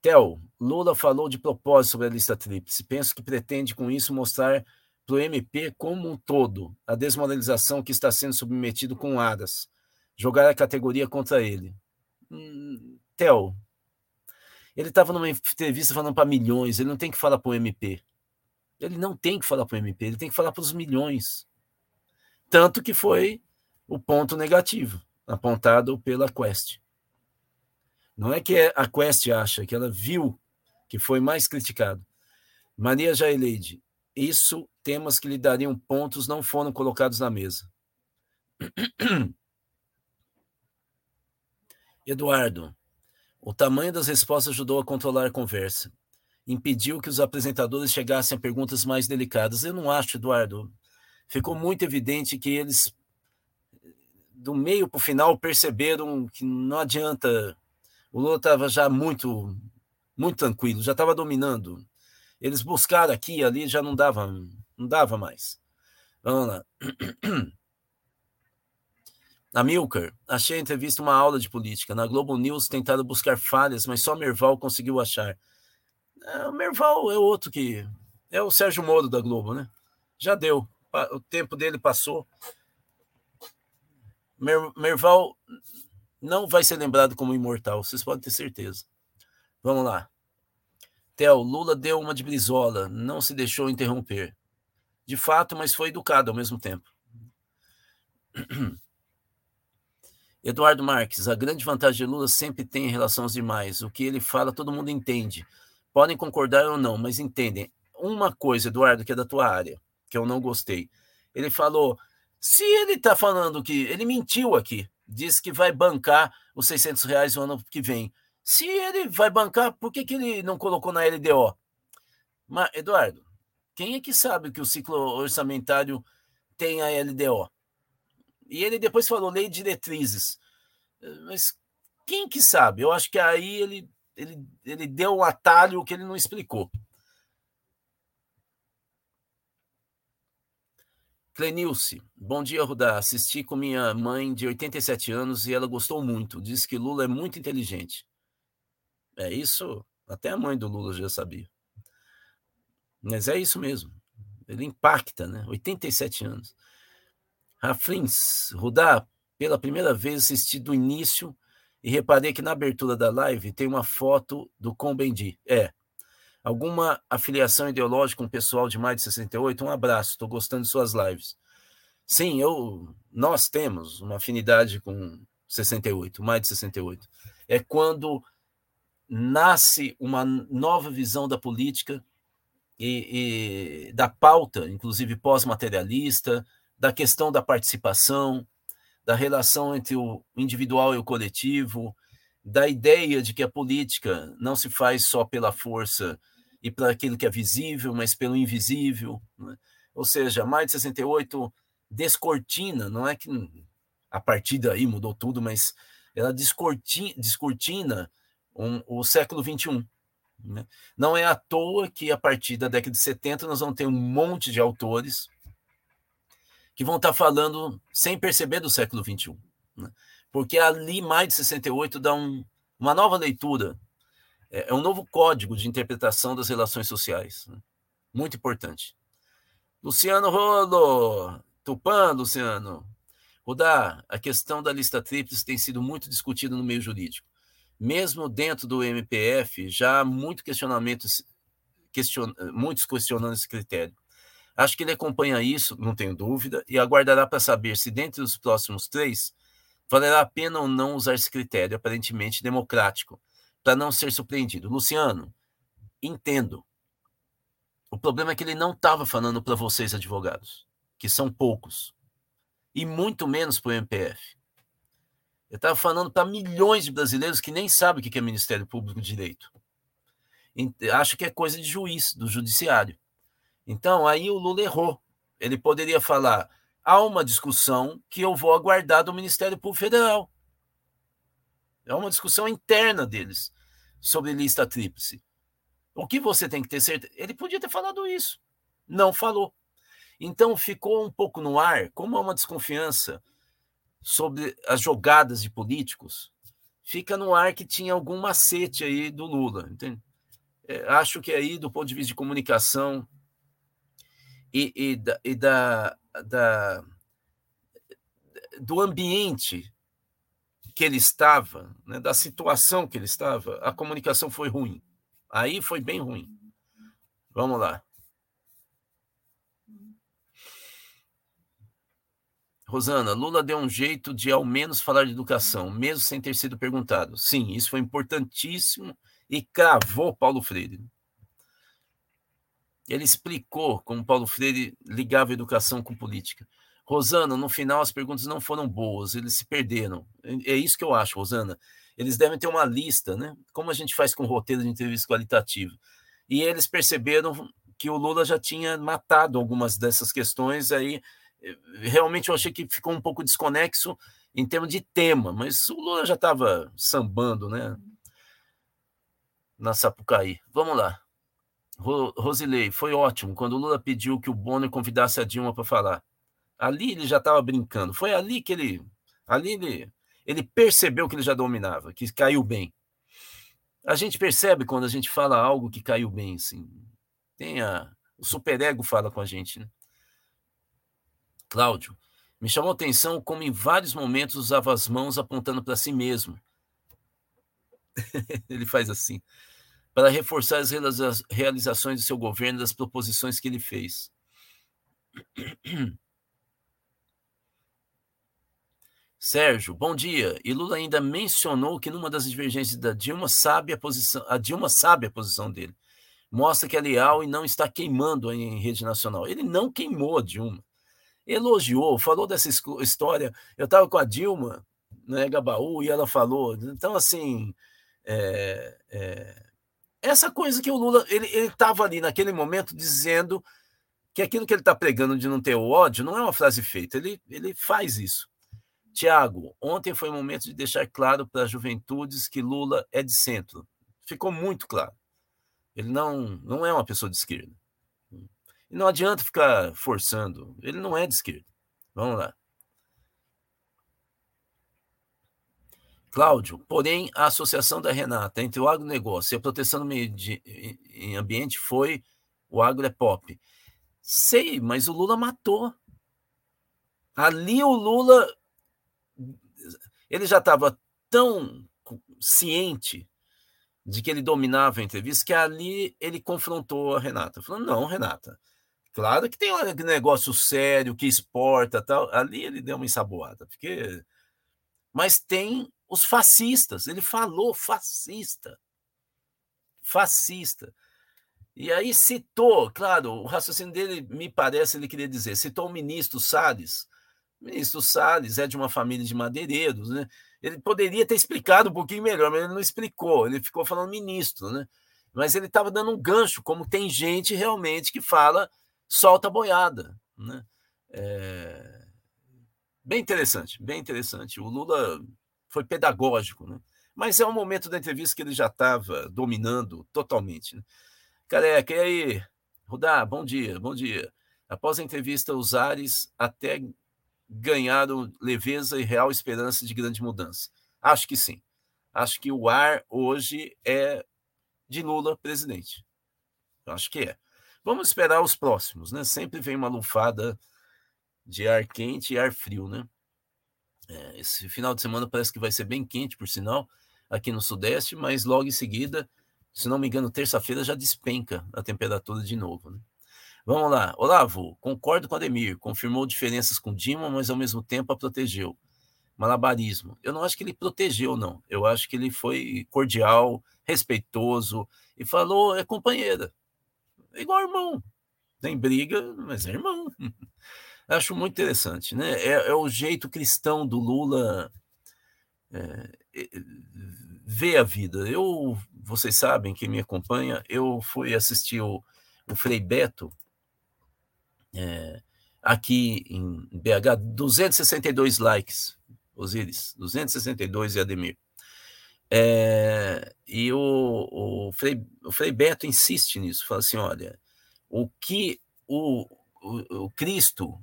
Theo, Lula falou de propósito sobre a lista tríplice. Penso que pretende com isso mostrar para o MP como um todo a desmoralização que está sendo submetido com Aras, jogar a categoria contra ele. Hum, Theo, ele estava numa entrevista falando para milhões, ele não tem que falar para o MP. Ele não tem que falar para o MP, ele tem que falar para os milhões. Tanto que foi o ponto negativo apontado pela Quest. Não é que a Quest acha que ela viu que foi mais criticado. Maria Jaileide, isso temas que lhe dariam pontos não foram colocados na mesa. Eduardo, o tamanho das respostas ajudou a controlar a conversa. Impediu que os apresentadores chegassem a perguntas mais delicadas. Eu não acho, Eduardo. Ficou muito evidente que eles, do meio para o final, perceberam que não adianta. O Lula estava já muito, muito tranquilo, já estava dominando. Eles buscaram aqui e ali, já não dava, não dava mais. Vamos lá. Amilcar, achei a entrevista uma aula de política. Na Globo News tentaram buscar falhas, mas só Merval conseguiu achar. É, o Merval é outro que. É o Sérgio Moro da Globo, né? Já deu. O tempo dele passou. Mer, Merval não vai ser lembrado como imortal, vocês podem ter certeza. Vamos lá. Theo, Lula deu uma de brisola, não se deixou interromper. De fato, mas foi educado ao mesmo tempo. Eduardo Marques, a grande vantagem de Lula sempre tem em relação aos demais. O que ele fala, todo mundo entende. Podem concordar ou não, mas entendem. Uma coisa, Eduardo, que é da tua área, que eu não gostei. Ele falou: se ele está falando que. Ele mentiu aqui, disse que vai bancar os 600 reais no ano que vem. Se ele vai bancar, por que, que ele não colocou na LDO? Mas, Eduardo, quem é que sabe que o ciclo orçamentário tem a LDO? E ele depois falou lei de diretrizes. Mas quem que sabe? Eu acho que aí ele, ele, ele deu um atalho que ele não explicou. Clenilce, bom dia, Rudá. Assisti com minha mãe de 87 anos e ela gostou muito. Diz que Lula é muito inteligente. É isso, até a mãe do Lula já sabia. Mas é isso mesmo. Ele impacta, né? 87 anos. Raflins, Rudá, pela primeira vez assisti do início e reparei que na abertura da live tem uma foto do Combendi. É. Alguma afiliação ideológica com o pessoal de mais de 68? Um abraço, estou gostando de suas lives. Sim, eu, nós temos uma afinidade com 68, mais de 68. É quando nasce uma nova visão da política e, e da pauta, inclusive pós-materialista, da questão da participação, da relação entre o individual e o coletivo, da ideia de que a política não se faz só pela força e para aquilo que é visível, mas pelo invisível. Né? Ou seja, mais de 68 descortina, não é que a partir daí mudou tudo, mas ela descortina, descortina um, o século XXI. Né? Não é à toa que a partir da década de 70 nós vamos ter um monte de autores que vão estar falando sem perceber do século XXI. Né? Porque ali, mais de 68, dá um, uma nova leitura, é, é, um novo código de interpretação das relações sociais. Né? Muito importante. Luciano Rolo, Tupã, Luciano. Rudá, a questão da lista tríplice tem sido muito discutida no meio jurídico. Mesmo dentro do MPF, já há muito questionamentos, question, muitos questionando esse critério. Acho que ele acompanha isso, não tenho dúvida, e aguardará para saber se, dentre os próximos três, valerá a pena ou não usar esse critério aparentemente democrático, para não ser surpreendido. Luciano, entendo. O problema é que ele não estava falando para vocês, advogados, que são poucos, e muito menos para o MPF. Ele estava falando para milhões de brasileiros que nem sabem o que é Ministério Público de Direito. Acho que é coisa de juiz, do judiciário. Então, aí o Lula errou. Ele poderia falar: há uma discussão que eu vou aguardar do Ministério Público Federal. É uma discussão interna deles sobre lista tríplice. O que você tem que ter certeza? Ele podia ter falado isso. Não falou. Então ficou um pouco no ar, como há uma desconfiança sobre as jogadas de políticos, fica no ar que tinha algum macete aí do Lula. Entende? É, acho que aí, do ponto de vista de comunicação, e, e, da, e da, da, do ambiente que ele estava, né, da situação que ele estava, a comunicação foi ruim. Aí foi bem ruim. Vamos lá. Rosana, Lula deu um jeito de ao menos falar de educação, mesmo sem ter sido perguntado. Sim, isso foi importantíssimo e cravou Paulo Freire. Ele explicou como Paulo Freire ligava educação com política. Rosana, no final as perguntas não foram boas, eles se perderam. É isso que eu acho, Rosana. Eles devem ter uma lista, né? Como a gente faz com roteiro de entrevista qualitativa. E eles perceberam que o Lula já tinha matado algumas dessas questões, aí eh, realmente eu achei que ficou um pouco desconexo em termos de tema, mas o Lula já estava sambando, né? Na Sapucaí. Vamos lá. Rosilei, foi ótimo quando o Lula pediu que o Bonner convidasse a Dilma para falar. Ali ele já estava brincando. Foi ali que ele. Ali ele, ele percebeu que ele já dominava, que caiu bem. A gente percebe quando a gente fala algo que caiu bem, assim. Tem a, o superego fala com a gente, né? Cláudio, me chamou a atenção como em vários momentos usava as mãos apontando para si mesmo. ele faz assim para reforçar as realizações do seu governo das proposições que ele fez. Sérgio, bom dia. E Lula ainda mencionou que numa das divergências da Dilma sabe a posição, a Dilma sabe a posição dele. Mostra que é leal e não está queimando em rede nacional. Ele não queimou a Dilma. Elogiou, falou dessa história. Eu estava com a Dilma, né, Gabaú, e ela falou. Então, assim, é, é, essa coisa que o Lula ele estava ali naquele momento dizendo que aquilo que ele está pregando de não ter o ódio não é uma frase feita, ele, ele faz isso. Tiago, ontem foi o momento de deixar claro para as juventudes que Lula é de centro. Ficou muito claro. Ele não, não é uma pessoa de esquerda. E não adianta ficar forçando. Ele não é de esquerda. Vamos lá. Cláudio, porém, a associação da Renata entre o agronegócio e a proteção do meio de, em ambiente foi o agro é pop. Sei, mas o Lula matou. Ali o Lula ele já estava tão ciente de que ele dominava a entrevista que ali ele confrontou a Renata, falando: "Não, Renata, claro que tem um negócio sério que exporta, tal". Ali ele deu uma ensaboada, porque mas tem os fascistas. Ele falou fascista. Fascista. E aí citou, claro, o raciocínio dele, me parece, ele queria dizer, citou o ministro Salles. O ministro Salles é de uma família de madeireiros, né? Ele poderia ter explicado um pouquinho melhor, mas ele não explicou, ele ficou falando ministro, né? Mas ele estava dando um gancho, como tem gente realmente que fala solta boiada, né? É... Bem interessante, bem interessante. O Lula foi pedagógico, né? Mas é um momento da entrevista que ele já estava dominando totalmente. Né? Careca, e aí? Rudá, bom dia, bom dia. Após a entrevista, os ares até ganharam leveza e real esperança de grande mudança. Acho que sim. Acho que o ar hoje é de Lula presidente. Acho que é. Vamos esperar os próximos, né? Sempre vem uma lufada de ar quente e ar frio, né? É, esse final de semana parece que vai ser bem quente, por sinal, aqui no Sudeste, mas logo em seguida, se não me engano, terça-feira já despenca a temperatura de novo. Né? Vamos lá. Olavo, concordo com Ademir. Confirmou diferenças com Dilma, mas ao mesmo tempo a protegeu. Malabarismo. Eu não acho que ele protegeu, não. Eu acho que ele foi cordial, respeitoso e falou: é companheira. É igual irmão. Tem briga, mas é irmão. Acho muito interessante, né? É, é o jeito cristão do Lula é, ver a vida. Eu, vocês sabem, quem me acompanha, eu fui assistir o, o Frei Beto é, aqui em BH, 262 likes, Osiris, 262 e Ademir. É, e o, o, Frei, o Frei Beto insiste nisso, fala assim: olha, o que o, o, o Cristo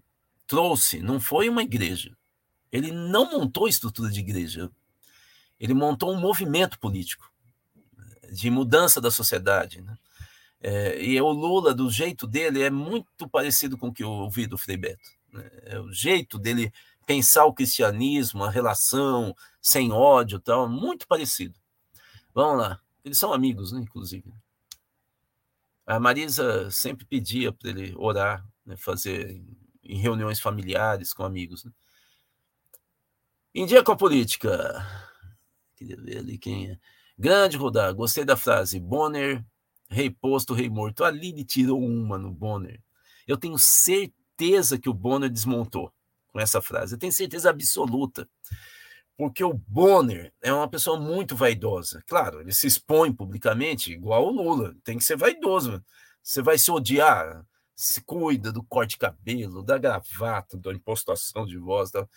trouxe não foi uma igreja. Ele não montou estrutura de igreja. Ele montou um movimento político de mudança da sociedade. Né? É, e o Lula, do jeito dele, é muito parecido com o que eu ouvi do Frei Beto. Né? É o jeito dele pensar o cristianismo, a relação sem ódio, tal, muito parecido. Vamos lá. Eles são amigos, né, inclusive. A Marisa sempre pedia para ele orar, né, fazer em reuniões familiares com amigos. Né? Em dia com a política. Queria ver ali quem é. Grande rodar, gostei da frase. Bonner, rei posto, rei morto. Ali ele tirou uma no Bonner. Eu tenho certeza que o Bonner desmontou com essa frase. Eu tenho certeza absoluta. Porque o Bonner é uma pessoa muito vaidosa. Claro, ele se expõe publicamente, igual o Lula. Tem que ser vaidoso. Você vai se odiar, se cuida do corte de cabelo, da gravata, da impostação de voz. Tá?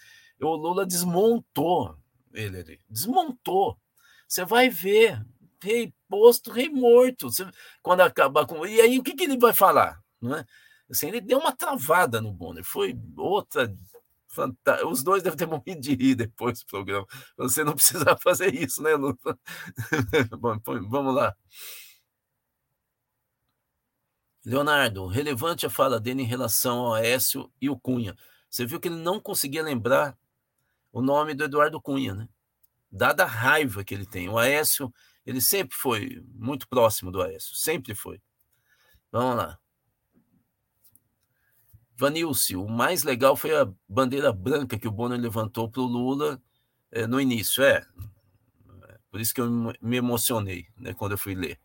O Lula desmontou ele ali. Desmontou. Você vai ver. Rei posto, rei morto. Quando acabar com. E aí, o que, que ele vai falar? Não é? Assim, ele deu uma travada no Bonner. Foi outra. Fanta... Os dois devem ter morrido de rir depois do programa. Você não precisa fazer isso, né, Lula? Bom, vamos lá. Leonardo, relevante a fala dele em relação ao Aécio e o Cunha. Você viu que ele não conseguia lembrar o nome do Eduardo Cunha, né? Dada a raiva que ele tem. O Aécio, ele sempre foi muito próximo do Aécio, sempre foi. Vamos lá. Vanilce, o mais legal foi a bandeira branca que o Bonner levantou para o Lula é, no início. É, por isso que eu me emocionei né, quando eu fui ler.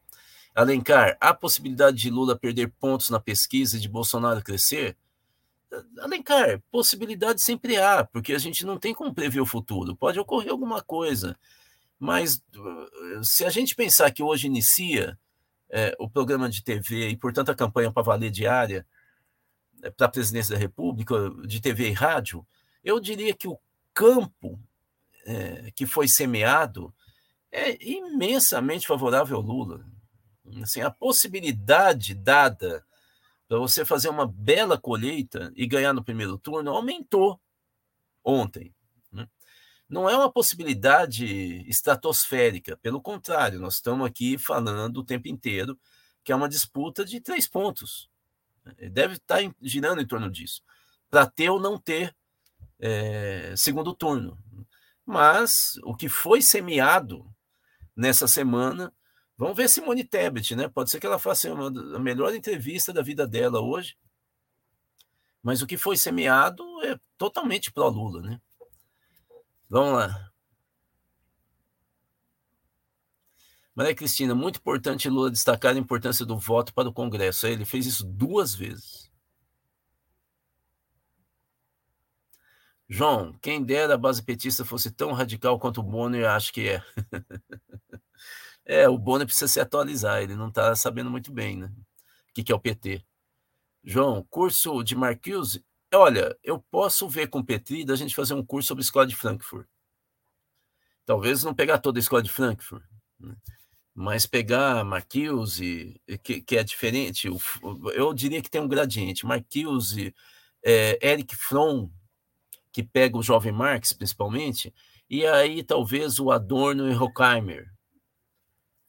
Alencar, há possibilidade de Lula perder pontos na pesquisa e de Bolsonaro crescer? Alencar, possibilidade sempre há, porque a gente não tem como prever o futuro. Pode ocorrer alguma coisa, mas uh, se a gente pensar que hoje inicia é, o programa de TV e, portanto, a campanha para valer diária é, para a presidência da República, de TV e rádio, eu diria que o campo é, que foi semeado é imensamente favorável ao Lula. Assim, a possibilidade dada para você fazer uma bela colheita e ganhar no primeiro turno aumentou ontem. Né? Não é uma possibilidade estratosférica, pelo contrário, nós estamos aqui falando o tempo inteiro que é uma disputa de três pontos. Deve estar girando em torno disso, para ter ou não ter é, segundo turno. Mas o que foi semeado nessa semana Vamos ver Simone Tebet, né? Pode ser que ela faça uma, a melhor entrevista da vida dela hoje. Mas o que foi semeado é totalmente pró-Lula, né? Vamos lá. Maria Cristina, muito importante Lula destacar a importância do voto para o Congresso. Ele fez isso duas vezes. João, quem dera a base petista fosse tão radical quanto o Bonner acho que é. É, o Bonner precisa se atualizar, ele não está sabendo muito bem, né? O que, que é o PT. João, curso de Marcuse. Olha, eu posso ver com o Petri da gente fazer um curso sobre escola de Frankfurt. Talvez não pegar toda a escola de Frankfurt, né? mas pegar Marcuse, que, que é diferente, eu diria que tem um gradiente. Marcuse, é, Eric Fromm, que pega o jovem Marx, principalmente, e aí talvez o Adorno e Horkheimer,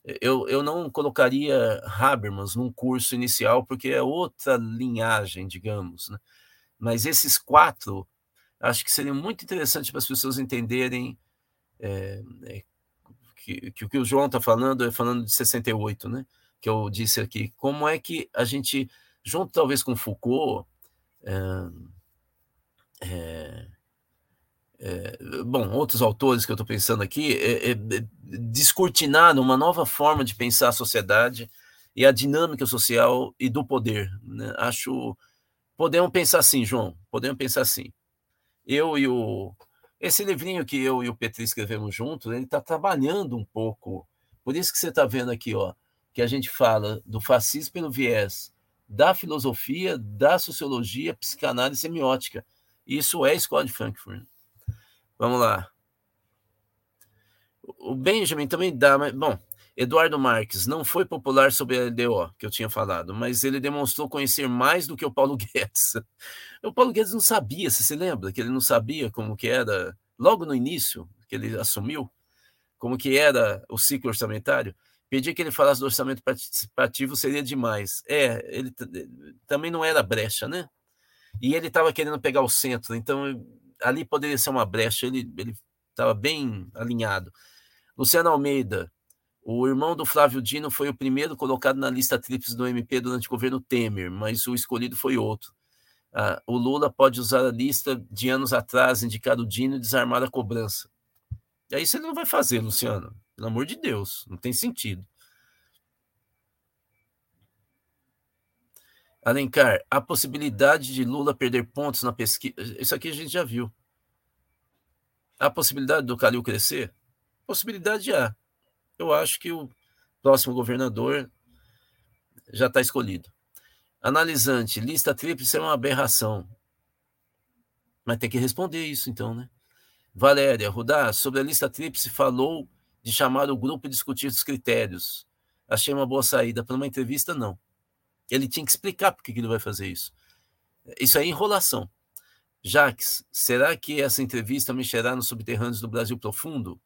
eu, eu não colocaria Habermas num curso inicial, porque é outra linhagem, digamos. Né? Mas esses quatro, acho que seria muito interessante para as pessoas entenderem é, é, que, que, o que o João está falando é falando de 68, né? que eu disse aqui. Como é que a gente, junto talvez com Foucault, é, é é, bom, outros autores que eu estou pensando aqui, é, é, descortinar uma nova forma de pensar a sociedade e a dinâmica social e do poder. Né? Acho. Podemos pensar assim, João, podemos pensar assim. Eu e o. Esse livrinho que eu e o Petri escrevemos juntos, ele está trabalhando um pouco. Por isso que você está vendo aqui, ó, que a gente fala do fascismo pelo viés da filosofia, da sociologia, psicanálise e semiótica. Isso é escola de Frankfurt. Vamos lá. O Benjamin também dá, mas, bom, Eduardo Marques não foi popular sobre a LDO, que eu tinha falado, mas ele demonstrou conhecer mais do que o Paulo Guedes. O Paulo Guedes não sabia, você se lembra que ele não sabia como que era, logo no início que ele assumiu, como que era o ciclo orçamentário? Pedir que ele falasse do orçamento participativo seria demais. É, ele também não era brecha, né? E ele estava querendo pegar o centro, então ali poderia ser uma brecha, ele estava bem alinhado. Luciano Almeida, o irmão do Flávio Dino foi o primeiro colocado na lista tríplice do MP durante o governo Temer, mas o escolhido foi outro. ah, o Lula pode usar a lista de anos atrás, indicar o Dino e desarmar a cobrança. Aí isso ele não vai fazer, Luciano. Pelo amor de Deus, não tem sentido. Alencar, a possibilidade de Lula perder pontos na pesquisa. Isso aqui a gente já viu. A possibilidade do Calil crescer? Possibilidade há. Eu acho que o próximo governador já está escolhido. Analisante, lista tríplice é uma aberração. Mas tem que responder isso, então, né? Valéria, Rudá, sobre a lista tríplice falou de chamar o grupo e discutir os critérios. Achei uma boa saída. Para uma entrevista, não. Ele tinha que explicar por que ele vai fazer isso. Isso é enrolação. Jaques, será que essa entrevista mexerá nos subterrâneos do Brasil profundo?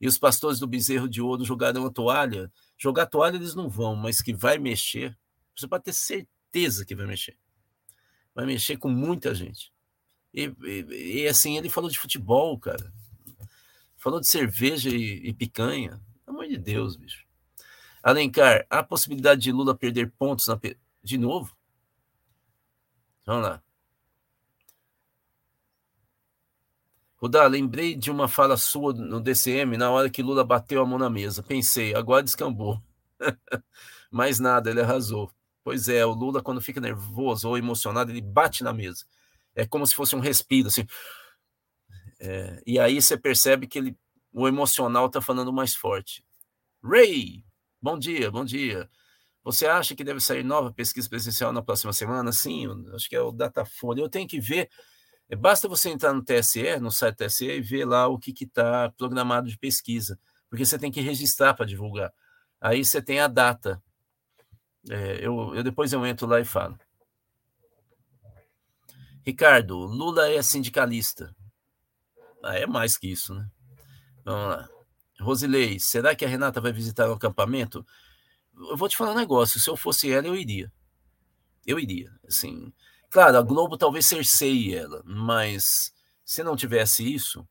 E os pastores do bezerro de ouro jogarão a toalha? Jogar a toalha eles não vão, mas que vai mexer, você pode ter certeza que vai mexer. Vai mexer com muita gente. E, e, e assim, ele falou de futebol, cara. Falou de cerveja e, e picanha. Pelo amor de Deus, bicho. Alencar, há possibilidade de Lula perder pontos na. De novo? Vamos lá. Rudá, lembrei de uma fala sua no DCM na hora que Lula bateu a mão na mesa. Pensei, agora descambou. Mais nada, ele arrasou. Pois é, o Lula, quando fica nervoso ou emocionado, ele bate na mesa. É como se fosse um respiro, assim. É, e aí você percebe que ele, o emocional está falando mais forte. Ray, bom dia, bom dia. Você acha que deve sair nova pesquisa presencial na próxima semana? Sim, acho que é o Datafolha. Eu tenho que ver é, basta você entrar no TSE, no site TSE, e ver lá o que está programado de pesquisa, porque você tem que registrar para divulgar. Aí você tem a data. É, eu, eu depois eu entro lá e falo. Ricardo, Lula é sindicalista. Ah, é mais que isso, né? Vamos lá. Rosilei, será que a Renata vai visitar o acampamento? Eu vou te falar um negócio. Se eu fosse ela, eu iria. Eu iria. Assim, Claro, a Globo talvez cerceie ela, mas se não tivesse isso,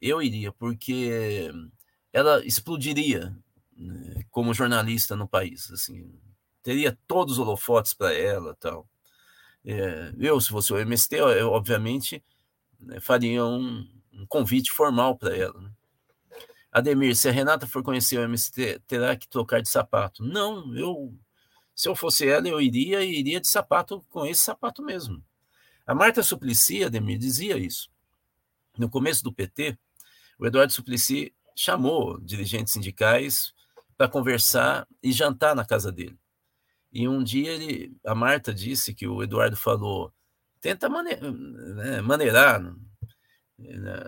eu iria, porque ela explodiria né, como jornalista no país, assim, teria todos os holofotes para ela, tal. É, eu, se fosse o MST, eu, obviamente né, faria um, um, convite formal para ela. Né? Ademir, se a Renata for conhecer o MST, terá que trocar de sapato. Não, eu se eu fosse ela, eu iria e iria de sapato com esse sapato mesmo. A Marta Suplicy, Ademir, dizia isso. No começo do PT, o Eduardo Suplicy chamou dirigentes sindicais para conversar e jantar na casa dele. E um dia ele, a Marta disse que o Eduardo falou: tenta mane né, maneirar né,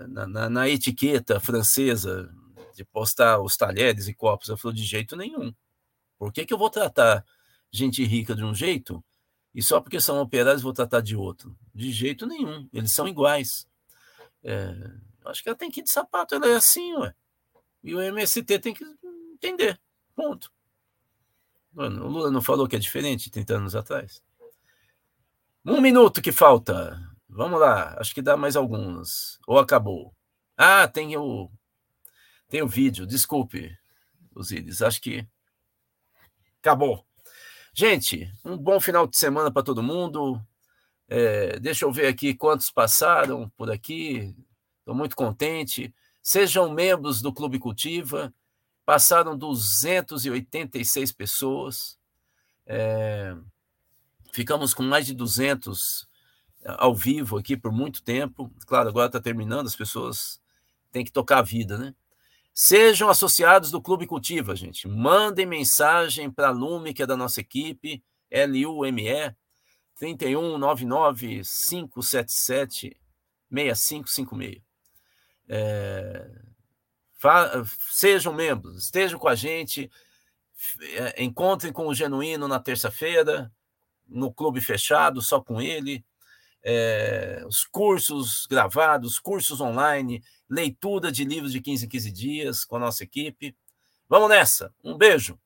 na, na, na, etiqueta francesa de postar os talheres e copos. Ela falou: de jeito nenhum. Por que, que eu vou tratar gente rica de um jeito e só porque são operários vou tratar de outro. De jeito nenhum. Eles são iguais. É, acho que ela tem que ir de sapato, ela é assim, ué. E o MST tem que entender. Ponto. Mano, o Lula não falou que é diferente 30 anos atrás? Um minuto que falta. Vamos lá. Acho que dá mais alguns. Ou acabou? Ah, tem o. Tem o vídeo. Desculpe, Osíris. Acho que acabou. Gente, um bom final de semana para todo mundo. É, deixa eu ver aqui quantos passaram por aqui. Estou muito contente. Sejam membros do Clube Cultiva. Passaram 286 pessoas. É, ficamos com mais de 200 é, ao vivo aqui por muito tempo. Claro, agora está terminando, as pessoas têm que tocar a vida, né? Sejam associados do Clube Cultiva, gente. Mandem mensagem para a Lume, que é da nossa equipe, L-U-M-E, 3199-577-6556. É, sejam membros, estejam com a gente, é, encontrem com o Genuíno na terça-feira, no clube fechado, só com ele é, os cursos gravados, cursos online, leitura de livros de 15 em 15 dias com a nossa equipe. Vamos nessa. Um beijo.